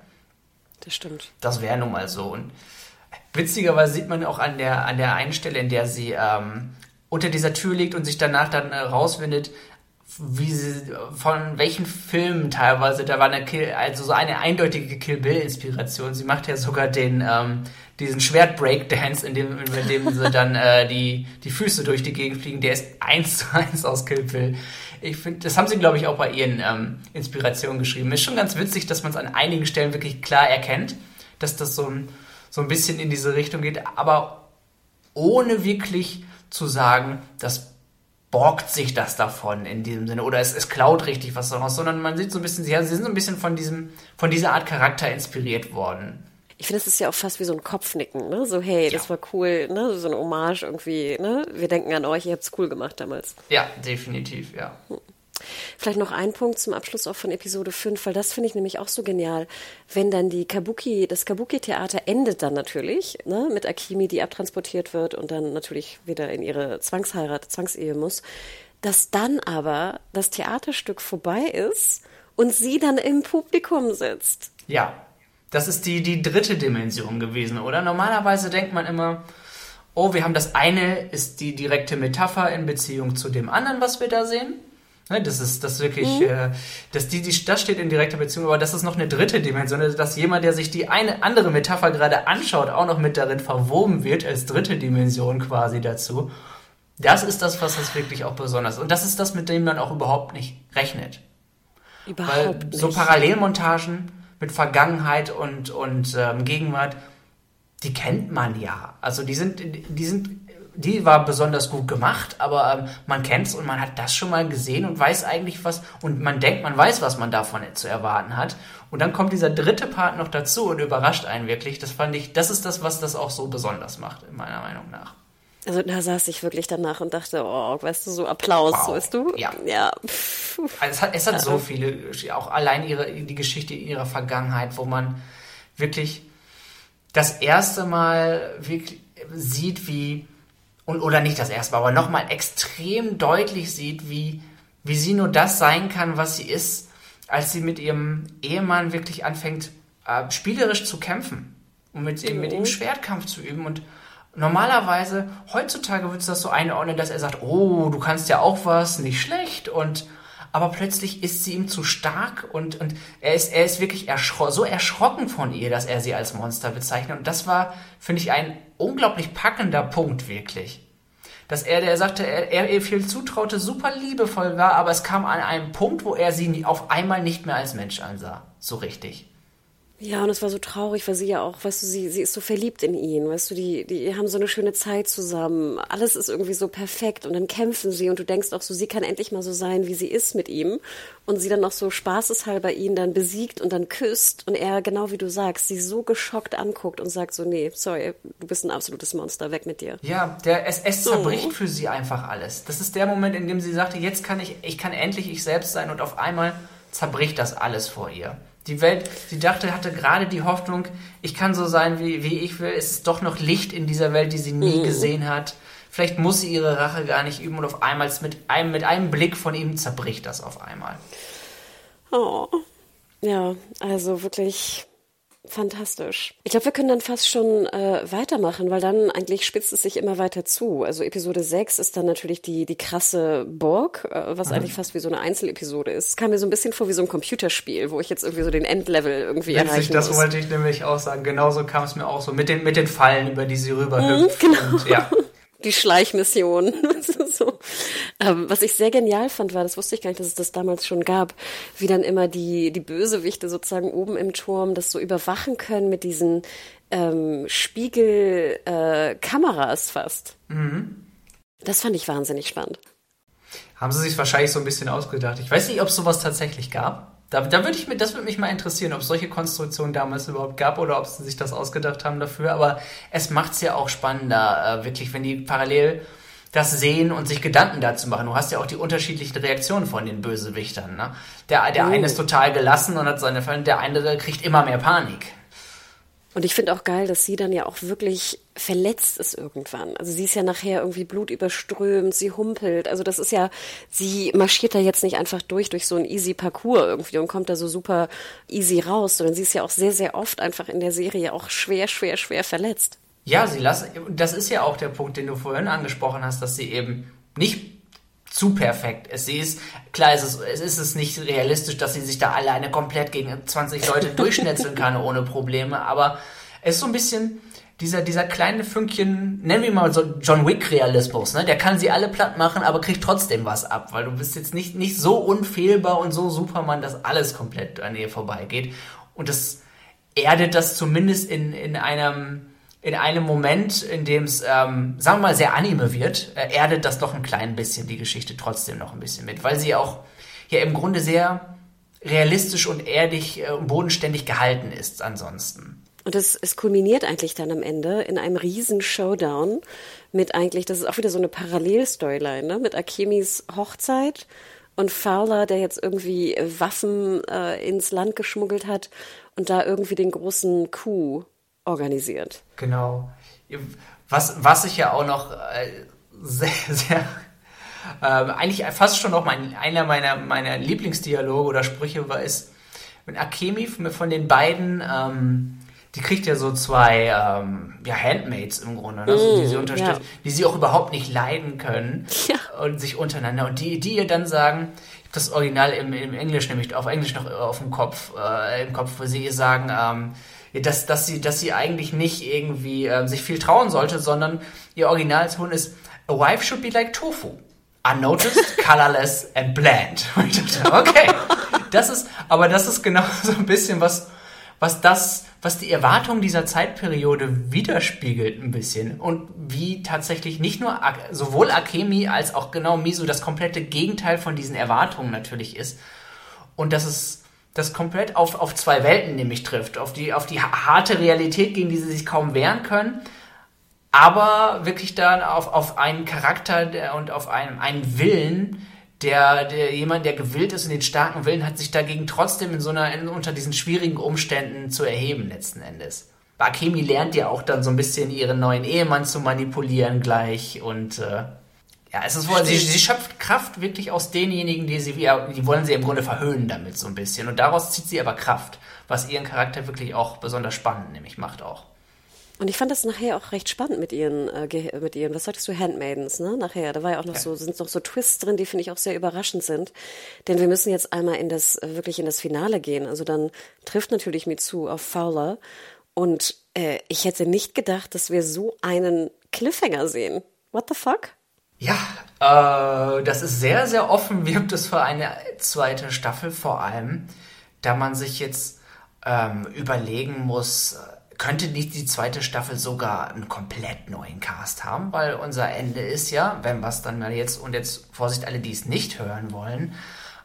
Das stimmt. Das wäre nun mal so. Und witzigerweise sieht man auch an der, an der einen Stelle, in der sie ähm, unter dieser Tür liegt und sich danach dann äh, rausfindet, wie sie, von welchen Filmen teilweise, da war eine Kill, also so eine eindeutige Kill Bill Inspiration. Sie macht ja sogar den, ähm, diesen Schwert Breakdance, in dem, in dem sie dann äh, die, die Füße durch die Gegend fliegen, der ist eins zu eins aus Kill Bill. Ich finde, das haben sie, glaube ich, auch bei ihren ähm, Inspirationen geschrieben. Ist schon ganz witzig, dass man es an einigen Stellen wirklich klar erkennt, dass das so ein, so ein bisschen in diese Richtung geht, aber ohne wirklich zu sagen, das borgt sich das davon in diesem Sinne oder es, es klaut richtig was daraus, sondern man sieht so ein bisschen, sie, sind so ein bisschen von diesem, von dieser Art Charakter inspiriert worden. Ich finde, das ist ja auch fast wie so ein Kopfnicken, ne? So, hey, das Ja. war cool, ne? So eine Hommage irgendwie, ne? Wir denken an euch, ihr habt's cool gemacht damals. Ja, definitiv, ja. Vielleicht noch ein Punkt zum Abschluss auch von Episode 5, weil das finde ich nämlich auch so genial. Wenn dann die Kabuki, das Kabuki-Theater endet dann natürlich, ne, mit Akimi, die abtransportiert wird und dann natürlich wieder in ihre Zwangsheirat, Zwangsehe muss, dass dann aber das Theaterstück vorbei ist und sie dann im Publikum sitzt. Ja, das ist die, die dritte Dimension gewesen, oder? Normalerweise denkt man immer, oh, wir haben das eine, ist die direkte Metapher in Beziehung zu dem anderen, was wir da sehen. Ne, Das ist das wirklich, äh, das, die, die, das steht in direkter Beziehung, aber das ist noch eine dritte Dimension, also dass jemand, der sich die eine andere Metapher gerade anschaut, auch noch mit darin verwoben wird, als dritte Dimension quasi dazu. Das ist das, was es wirklich auch besonders ist. Und das ist das, mit dem man auch überhaupt nicht rechnet. Weil Überhaupt nicht. so Parallelmontagen mit Vergangenheit und, und ähm, Gegenwart, die kennt man ja. Also die sind, die sind, die war besonders gut gemacht, aber ähm, man kennt's und man hat das schon mal gesehen und weiß eigentlich was und man denkt, man weiß, was man davon zu erwarten hat. Und dann kommt dieser dritte Part noch dazu und überrascht einen wirklich. Das fand ich, das ist das, was das auch so besonders macht, in meiner Meinung nach. Also da saß ich wirklich danach und dachte, oh, weißt du, so Applaus, Wow. weißt du? Ja. Ja. Also es hat, es hat so viele, auch allein ihre, die Geschichte in ihrer Vergangenheit, wo man wirklich das erste Mal wirklich sieht, wie, und, oder nicht das erste Mal, aber nochmal extrem deutlich sieht, wie, wie sie nur das sein kann, was sie ist, als sie mit ihrem Ehemann wirklich anfängt, äh, spielerisch zu kämpfen und mit, ihm, mit ihm Schwertkampf zu üben und Normalerweise, heutzutage würdest du das so einordnen, dass er sagt, oh, du kannst ja auch was, nicht schlecht. Und aber plötzlich ist sie ihm zu stark und, und er ist, er ist wirklich erschro so erschrocken von ihr, dass er sie als Monster bezeichnet. Und das war, finde ich, ein unglaublich packender Punkt, wirklich. Dass er, der sagte, er, er ihr viel zutraute, super liebevoll war, aber es kam an einem Punkt, wo er sie auf einmal nicht mehr als Mensch ansah. So richtig. Ja, und es war so traurig, weil sie ja auch, weißt du, sie, sie ist so verliebt in ihn, weißt du, die, die haben so eine schöne Zeit zusammen. Alles ist irgendwie so perfekt und dann kämpfen sie und du denkst auch so, sie kann endlich mal so sein, wie sie ist mit ihm. Und sie dann noch so spaßeshalber ihn dann besiegt und dann küsst und er, genau wie du sagst, sie so geschockt anguckt und sagt so, nee, sorry, du bist ein absolutes Monster, weg mit dir. Ja, der, es, es so. zerbricht für sie einfach alles. Das ist der Moment, in dem sie sagte, jetzt kann ich, ich kann endlich ich selbst sein und auf einmal zerbricht das alles vor ihr. Die Welt, sie dachte, hatte gerade die Hoffnung, ich kann so sein, wie, wie ich will. Es ist doch noch Licht in dieser Welt, die sie nie mhm. gesehen hat. Vielleicht muss sie ihre Rache gar nicht üben und auf einmal mit einem, mit einem Blick von ihm zerbricht das auf einmal. Oh. Ja, also wirklich Fantastisch. Ich glaube, wir können dann fast schon äh, weitermachen, weil dann eigentlich spitzt es sich immer weiter zu. Also Episode 6 ist dann natürlich die, die krasse Burg, äh, was mhm. eigentlich fast wie so eine Einzelepisode ist. Es kam mir so ein bisschen vor wie so ein Computerspiel, wo ich jetzt irgendwie so den Endlevel irgendwie Witzig, erreichen das muss. Das wollte ich nämlich auch sagen. Genauso kam es mir auch so mit den, mit den Fallen, über die sie rüberhüpft. Mhm, genau. Und, ja. [laughs] die Schleichmission. [laughs] so. ähm, was ich sehr genial fand, war, das wusste ich gar nicht, dass es das damals schon gab, wie dann immer die, die Bösewichte sozusagen oben im Turm das so überwachen können mit diesen ähm, Spiegelkameras äh, fast. Mhm. Das fand ich wahnsinnig spannend. Haben sie sich wahrscheinlich so ein bisschen ausgedacht. Ich weiß nicht, ob es sowas tatsächlich gab. Da, da würde ich mir, das würde mich mal interessieren, ob es solche Konstruktionen damals überhaupt gab oder ob sie sich das ausgedacht haben dafür. Aber es macht es ja auch spannender, äh, wirklich, wenn die parallel das sehen und sich Gedanken dazu machen. Du hast ja auch die unterschiedlichen Reaktionen von den Bösewichtern. Ne? Der, der oh. eine ist total gelassen und hat seine Fälle, der andere kriegt immer mehr Panik. Und ich finde auch geil, dass sie dann ja auch wirklich verletzt ist irgendwann. Also sie ist ja nachher irgendwie blutüberströmt, sie humpelt. Also das ist ja, sie marschiert da jetzt nicht einfach durch, durch so ein easy Parcours irgendwie und kommt da so super easy raus, sondern sie ist ja auch sehr, sehr oft einfach in der Serie auch schwer, schwer, schwer verletzt. Ja, sie lassen, das ist ja auch der Punkt, den du vorhin angesprochen hast, dass sie eben nicht zu perfekt. Sie ist, klar ist es, es ist es nicht realistisch, dass sie sich da alleine komplett gegen 20 Leute [laughs] durchschnetzeln kann ohne Probleme, aber es ist so ein bisschen dieser, dieser kleine Fünkchen, nennen wir mal so John Wick Realismus, ne? Der kann sie alle platt machen, aber kriegt trotzdem was ab, weil du bist jetzt nicht, nicht so unfehlbar und so Superman, dass alles komplett an ihr vorbeigeht. Und das erdet das zumindest in, in einem, in einem Moment, in dem es, ähm, sagen wir mal, sehr anime wird, äh, erdet das doch ein klein bisschen die Geschichte trotzdem noch ein bisschen mit, weil sie auch ja im Grunde sehr realistisch und erdig äh, und bodenständig gehalten ist ansonsten. Und es, es kulminiert eigentlich dann am Ende in einem riesen Showdown mit eigentlich, das ist auch wieder so eine Parallelstoryline, ne? mit Akemis Hochzeit und Fowler, der jetzt irgendwie Waffen äh, ins Land geschmuggelt hat und da irgendwie den großen Coup organisiert. Genau. Was, was ich ja auch noch äh, sehr, sehr äh, eigentlich fast schon noch mein, einer meiner, meiner Lieblingsdialoge oder Sprüche war, ist, wenn Akemi von den beiden, ähm, die kriegt ja so zwei ähm, ja, Handmaids im Grunde, ne? so, die sie mm, unterstützt, ja. die sie auch überhaupt nicht leiden können ja. und sich untereinander und die, die ihr dann sagen, ich habe das Original im, im Englisch nämlich auf Englisch noch auf dem Kopf, äh, im Kopf, wo sie ihr sagen, ähm, dass, dass, sie, dass sie eigentlich nicht irgendwie äh, sich viel trauen sollte, sondern ihr Originalton ist A wife should be like tofu. Unnoticed, [laughs] colorless and bland. Und ich dachte, okay, das ist, aber das ist genau [laughs] so ein bisschen was, was das, was die Erwartung dieser Zeitperiode widerspiegelt ein bisschen und wie tatsächlich nicht nur sowohl Akemi als auch genau Miso das komplette Gegenteil von diesen Erwartungen natürlich ist und dass es das komplett auf, auf zwei Welten nämlich trifft. Auf die, auf die harte Realität, gegen die sie sich kaum wehren können, aber wirklich dann auf, auf einen Charakter der, und auf einen, einen Willen, der, der jemand, der gewillt ist und den starken Willen hat, sich dagegen trotzdem in so einer, in, unter diesen schwierigen Umständen zu erheben, letzten Endes. Akemi lernt ja auch dann so ein bisschen ihren neuen Ehemann zu manipulieren gleich und äh, ja, es ist wohl, sie, sie schöpft Kraft wirklich aus denjenigen, die sie, die wollen sie im Grunde verhöhnen damit so ein bisschen. Und daraus zieht sie aber Kraft, was ihren Charakter wirklich auch besonders spannend nämlich macht auch. Und ich fand das nachher auch recht spannend mit ihren, äh, mit ihren, was sagtest du, Handmaidens, ne? Nachher, da war ja auch noch ja. so, sind noch so Twists drin, die finde ich auch sehr überraschend sind. Denn wir müssen jetzt einmal in das, äh, wirklich in das Finale gehen. Also dann trifft natürlich Mitsu auf Fowler. Und äh, ich hätte nicht gedacht, dass wir so einen Cliffhanger sehen. What the fuck? Ja, äh, das ist sehr, sehr offen, [laughs] wirkt es für eine zweite Staffel vor allem, da man sich jetzt ähm, überlegen muss, könnte nicht die zweite Staffel sogar einen komplett neuen Cast haben, weil unser Ende ist ja, wenn was dann mal jetzt, und jetzt Vorsicht, alle, die es nicht hören wollen,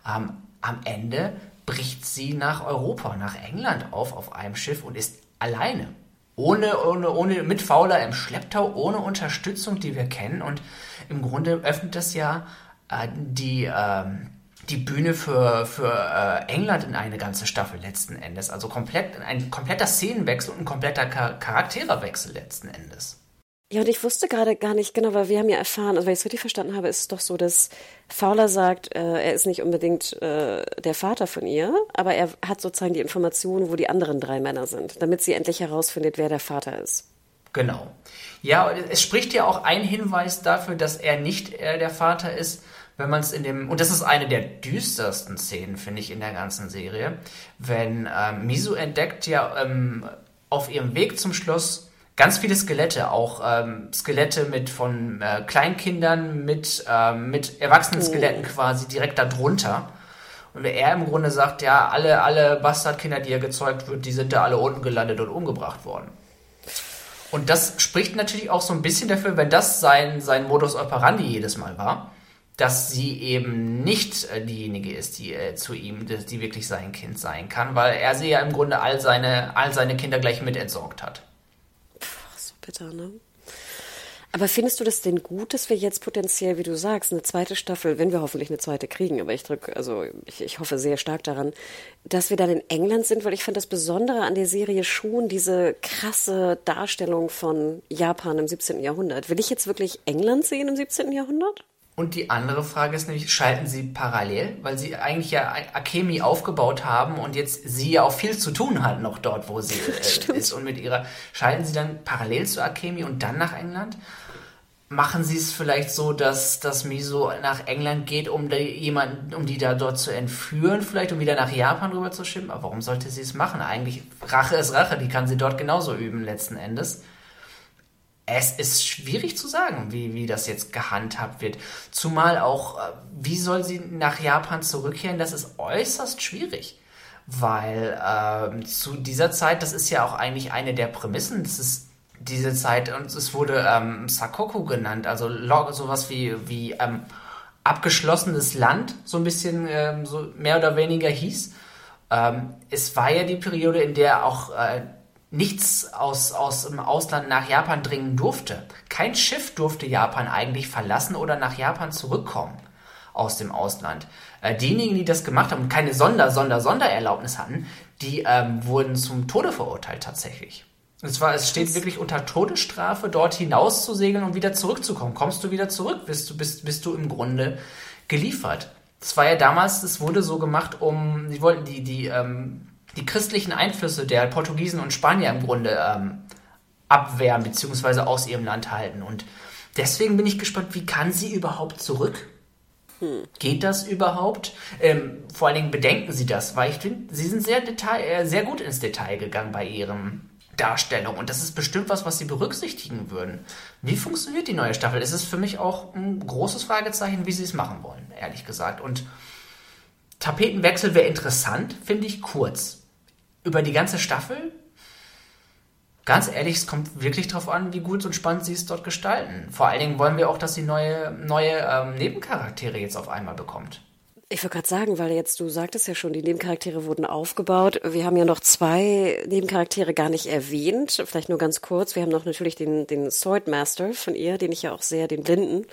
ähm, am Ende bricht sie nach Europa, nach England auf, auf einem Schiff und ist alleine. Ohne, ohne, ohne, mit Fauler im Schlepptau, ohne Unterstützung, die wir kennen. Und im Grunde öffnet das ja äh, die, ähm, die Bühne für, für äh, England in eine ganze Staffel letzten Endes. Also komplett, ein kompletter Szenenwechsel und ein kompletter Char Charakterewechsel letzten Endes. Ja, und ich wusste gerade gar nicht genau, weil wir haben ja erfahren, also wenn ich es richtig verstanden habe, ist es doch so, dass Fowler sagt, äh, er ist nicht unbedingt äh, der Vater von ihr, aber er hat sozusagen die Informationen, wo die anderen drei Männer sind, damit sie endlich herausfindet, wer der Vater ist. Genau. Ja, es spricht ja auch ein Hinweis dafür, dass er nicht äh, der Vater ist, wenn man es in dem, und das ist eine der düstersten Szenen, finde ich, in der ganzen Serie, wenn ähm, Misu entdeckt ja ähm, auf ihrem Weg zum Schloss ganz viele Skelette, auch ähm, Skelette mit von äh, Kleinkindern mit, ähm, mit erwachsenen Skeletten oh. quasi direkt darunter. Und er im Grunde sagt, ja, alle, alle Bastardkinder, die er gezeugt wird, die sind da alle unten gelandet und umgebracht worden. Und das spricht natürlich auch so ein bisschen dafür, wenn das sein, sein Modus operandi jedes Mal war, dass sie eben nicht äh, diejenige ist, die äh, zu ihm, die, wirklich sein Kind sein kann, weil er sie ja im Grunde all seine, all seine Kinder gleich mit entsorgt hat. Puh, so bitter, ne? Aber findest du das denn gut, dass wir jetzt potenziell, wie du sagst, eine zweite Staffel, wenn wir hoffentlich eine zweite kriegen, aber ich drücke, also ich, ich hoffe sehr stark daran, dass wir dann in England sind, weil ich fand das Besondere an der Serie schon diese krasse Darstellung von Japan im 17. Jahrhundert. Will ich jetzt wirklich England sehen im 17. Jahrhundert? Und die andere Frage ist nämlich, schalten Sie parallel, weil Sie eigentlich ja Akemi aufgebaut haben und jetzt sie ja auch viel zu tun hat noch dort, wo sie [laughs] äh, ist und mit ihrer, schalten Sie dann parallel zu Akemi und dann nach England? Machen Sie es vielleicht so, dass, dass Miso nach England geht, um die, jemanden, um die da dort zu entführen, vielleicht um wieder nach Japan rüber zu schieben? Aber warum sollte sie es machen? Eigentlich, Rache ist Rache, die kann sie dort genauso üben letzten Endes es ist schwierig zu sagen, wie, wie das jetzt gehandhabt wird. Zumal auch, äh, wie soll sie nach Japan zurückkehren, das ist äußerst schwierig. Weil äh, zu dieser Zeit, das ist ja auch eigentlich eine der Prämissen, das ist diese Zeit, und es wurde ähm, Sakoku genannt, also sowas wie, wie ähm, abgeschlossenes Land, so ein bisschen ähm, so mehr oder weniger hieß. Ähm, es war ja die Periode, in der auch äh, nichts aus, aus dem Ausland nach Japan dringen durfte. Kein Schiff durfte Japan eigentlich verlassen oder nach Japan zurückkommen aus dem Ausland. Äh, diejenigen, die das gemacht haben und keine Sonder, Sonder, Sondererlaubnis hatten, die ähm, wurden zum Tode verurteilt tatsächlich. Und zwar, es steht wirklich unter Todesstrafe, dort hinaus zu segeln und wieder zurückzukommen. Kommst du wieder zurück, bist du, bist, bist du im Grunde geliefert. Das war ja damals, das wurde so gemacht, um, die wollten die, die ähm, die christlichen Einflüsse der Portugiesen und Spanier im Grunde ähm, abwehren bzw. aus ihrem Land halten. Und deswegen bin ich gespannt, wie kann sie überhaupt zurück? Hm. Geht das überhaupt? Ähm, vor allen Dingen bedenken Sie das, weil ich finde, Sie sind sehr, Detail, äh, sehr gut ins Detail gegangen bei Ihrem Darstellung und das ist bestimmt was, was Sie berücksichtigen würden. Wie funktioniert die neue Staffel? Es ist für mich auch ein großes Fragezeichen, wie Sie es machen wollen, ehrlich gesagt. Und Tapetenwechsel wäre interessant, finde ich kurz über die ganze Staffel, ganz ehrlich, es kommt wirklich darauf an, wie gut und spannend sie es dort gestalten. Vor allen Dingen wollen wir auch, dass sie neue, neue ähm, Nebencharaktere jetzt auf einmal bekommt. Ich wollte gerade sagen, weil jetzt du sagtest ja schon, die Nebencharaktere wurden aufgebaut. Wir haben ja noch zwei Nebencharaktere gar nicht erwähnt. Vielleicht nur ganz kurz. Wir haben noch natürlich den, den Swordmaster von ihr, den ich ja auch sehr, den Blinden,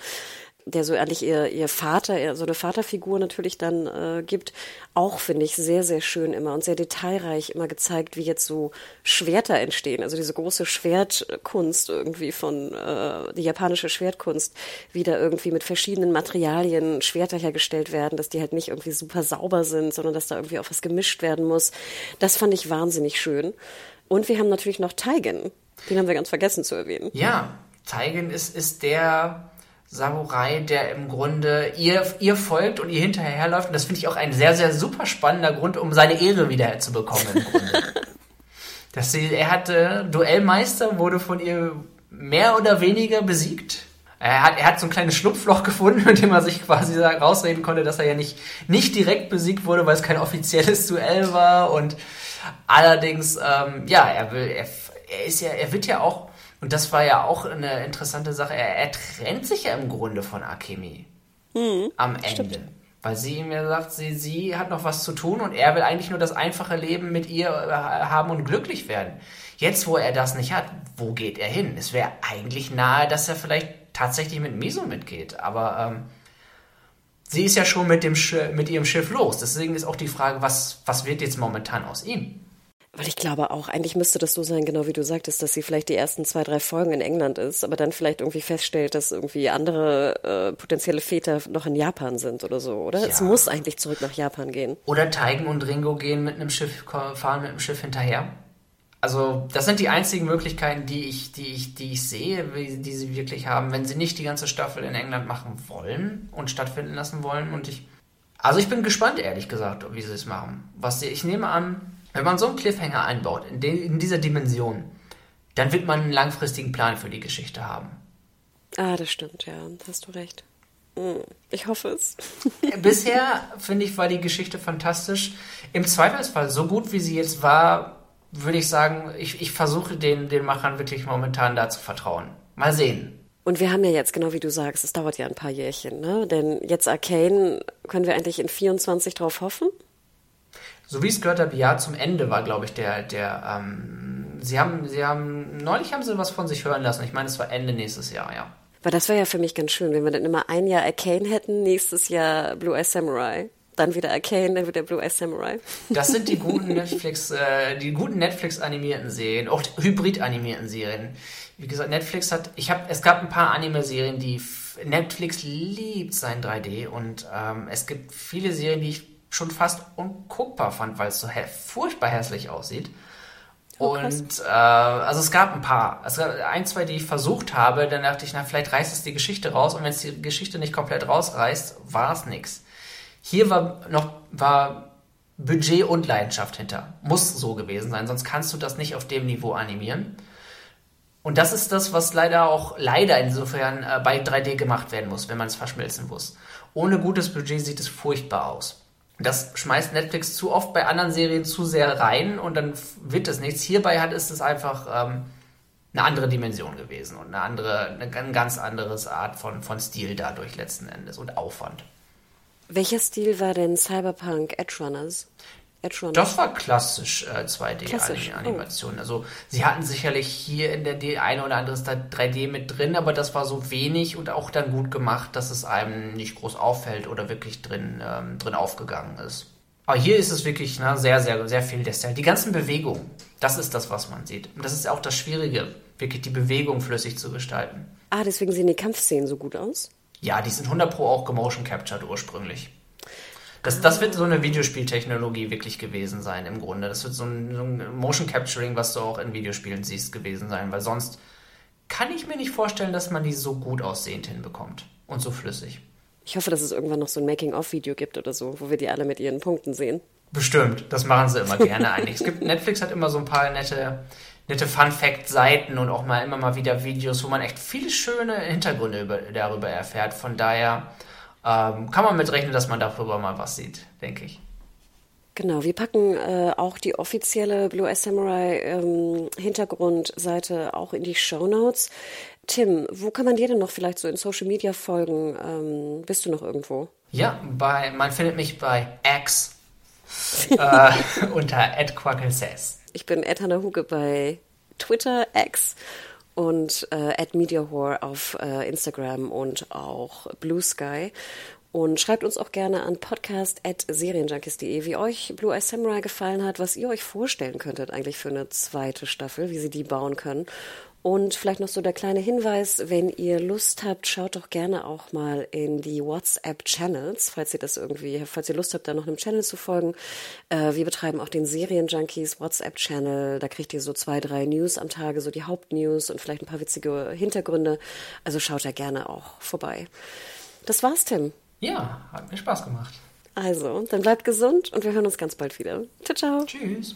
der so eigentlich ihr, ihr Vater, so eine Vaterfigur natürlich dann äh, gibt, auch finde ich sehr, sehr schön immer und sehr detailreich immer gezeigt, wie jetzt so Schwerter entstehen. Also diese große Schwertkunst irgendwie von, äh, die japanische Schwertkunst, wie da irgendwie mit verschiedenen Materialien Schwerter hergestellt werden, dass die halt nicht irgendwie super sauber sind, sondern dass da irgendwie auch was gemischt werden muss. Das fand ich wahnsinnig schön. Und wir haben natürlich noch Taigen, Den haben wir ganz vergessen zu erwähnen. Ja, Taigen ist, ist der Samurai, der im Grunde ihr, ihr folgt und ihr hinterherläuft. Und das finde ich auch ein sehr, sehr super spannender Grund, um seine Ehre wieder zu bekommen im Grunde. [laughs] Dass sie, er hatte Duellmeister, wurde von ihr mehr oder weniger besiegt. Er hat, er hat so ein kleines Schlupfloch [laughs] gefunden, mit dem er sich quasi rausreden konnte, dass er ja nicht, nicht direkt besiegt wurde, weil es kein offizielles Duell war. Und allerdings, ähm, ja, er will, er, er ist ja, er wird ja auch, und das war ja auch eine interessante Sache, er, er trennt sich ja im Grunde von Akemi. Mhm, am Ende. Stimmt. Weil sie ihm ja sagt, sie, sie hat noch was zu tun und er will eigentlich nur das einfache Leben mit ihr äh, haben und glücklich werden. Jetzt, wo er das nicht hat, wo geht er hin? Es wäre eigentlich nahe, dass er vielleicht tatsächlich mit Miso mitgeht. Aber ähm, sie ist ja schon mit, dem mit ihrem Schiff los. Deswegen ist auch die Frage, was, was wird jetzt momentan aus ihm? Weil ich glaube auch, eigentlich müsste das so sein, genau wie du sagtest, dass sie vielleicht die ersten zwei, drei Folgen in England ist, aber dann vielleicht irgendwie feststellt, dass irgendwie andere äh, potenzielle Väter noch in Japan sind oder so, oder? Ja. Es muss eigentlich zurück nach Japan gehen. Oder Teigen und Ringo gehen mit einem Schiff, fahren mit einem Schiff hinterher. Also, das sind die einzigen Möglichkeiten, die ich, die ich, die ich sehe, die sie wirklich haben, wenn sie nicht die ganze Staffel in England machen wollen und stattfinden lassen wollen. Und ich, also ich bin gespannt, ehrlich gesagt, wie sie es machen. Was ich nehme an, wenn man so einen Cliffhanger einbaut, in, in dieser Dimension, dann wird man einen langfristigen Plan für die Geschichte haben. Ah, das stimmt, ja, hast du recht. Hm, ich hoffe es. Bisher, finde ich, war die Geschichte fantastisch. Im Zweifelsfall, so gut wie sie jetzt war, würde ich sagen, ich, ich versuche den, den Machern wirklich momentan da zu vertrauen. Mal sehen. Und wir haben ja jetzt, genau wie du sagst, es dauert ja ein paar Jährchen, ne? Denn jetzt Arcane, können wir eigentlich in 24 drauf hoffen? So wie es gehört habe, ja, zum Ende war, glaube ich, der, der, ähm, sie haben, sie haben, neulich haben sie was von sich hören lassen. Ich meine, es war Ende nächstes Jahr, ja. Weil das wäre ja für mich ganz schön, wenn wir dann immer ein Jahr Arcane hätten, nächstes Jahr Blue Eye Samurai dann wieder Arcane, dann wieder Blue Eye Samurai. Das sind die guten [laughs] Netflix, äh, die guten Netflix animierten Serien, auch hybrid animierten Serien. Wie gesagt, Netflix hat, ich habe, es gab ein paar Anime-Serien, die Netflix liebt sein 3D und ähm, es gibt viele Serien, die ich schon fast unguckbar fand, weil es so furchtbar hässlich aussieht. Oh, und äh, also es gab ein paar, es gab ein, zwei, die ich versucht habe, dann dachte ich, na, vielleicht reißt es die Geschichte raus und wenn es die Geschichte nicht komplett rausreißt, war es nichts. Hier war noch war Budget und Leidenschaft hinter. Muss so gewesen sein, sonst kannst du das nicht auf dem Niveau animieren. Und das ist das, was leider auch leider insofern äh, bei 3D gemacht werden muss, wenn man es verschmelzen muss. Ohne gutes Budget sieht es furchtbar aus. Das schmeißt Netflix zu oft bei anderen Serien zu sehr rein und dann wird es nichts. Hierbei hat es es einfach ähm, eine andere Dimension gewesen und eine andere, eine ganz anderes Art von, von Stil dadurch letzten Endes und Aufwand. Welcher Stil war denn Cyberpunk Edge Runners? Edge? Das war klassisch äh, 2D-Animation. Oh. Also sie hatten sicherlich hier in der D eine oder andere 3D mit drin, aber das war so wenig und auch dann gut gemacht, dass es einem nicht groß auffällt oder wirklich drin, ähm, drin aufgegangen ist. Aber hier ist es wirklich ne, sehr, sehr, sehr viel der Style. Die ganzen Bewegungen, das ist das, was man sieht. Und das ist auch das Schwierige, wirklich die Bewegung flüssig zu gestalten. Ah, deswegen sehen die Kampfszenen so gut aus? Ja, die sind 100 Pro auch gemotion captured ursprünglich. Das, das wird so eine Videospieltechnologie wirklich gewesen sein im Grunde. Das wird so ein, so ein, Motion Capturing, was du auch in Videospielen siehst, gewesen sein, weil sonst kann ich mir nicht vorstellen, dass man die so gut aussehend hinbekommt und so flüssig. Ich hoffe, dass es irgendwann noch so ein Making-of-Video gibt oder so, wo wir die alle mit ihren Punkten sehen. Bestimmt, das machen sie immer gerne eigentlich. Es gibt, [laughs] Netflix hat immer so ein paar nette nette Fun-Fact-Seiten und auch mal immer mal wieder Videos, wo man echt viele schöne Hintergründe über, darüber erfährt. Von daher ähm, kann man mitrechnen, dass man darüber mal was sieht, denke ich. Genau, wir packen äh, auch die offizielle Blue Eye Samurai ähm, Hintergrundseite auch in die Show Notes. Tim, wo kann man dir denn noch vielleicht so in Social Media folgen? Ähm, bist du noch irgendwo? Ja, bei, man findet mich bei X [laughs] äh, unter @quacklesays. Ich bin Ed Hannah Huge bei Twitter, X und äh, MediaHore auf äh, Instagram und auch Blue Sky. Und schreibt uns auch gerne an podcast.serienjunkies.de, wie euch Blue Eye Samurai gefallen hat, was ihr euch vorstellen könntet eigentlich für eine zweite Staffel, wie sie die bauen können. Und vielleicht noch so der kleine Hinweis, wenn ihr Lust habt, schaut doch gerne auch mal in die WhatsApp-Channels, falls ihr das irgendwie, falls ihr Lust habt, da noch einem Channel zu folgen. Äh, wir betreiben auch den Serienjunkies WhatsApp-Channel. Da kriegt ihr so zwei, drei News am Tage, so die Hauptnews und vielleicht ein paar witzige Hintergründe. Also schaut da gerne auch vorbei. Das war's, Tim. Ja, hat mir Spaß gemacht. Also, dann bleibt gesund und wir hören uns ganz bald wieder. Ciao, ciao. Tschüss.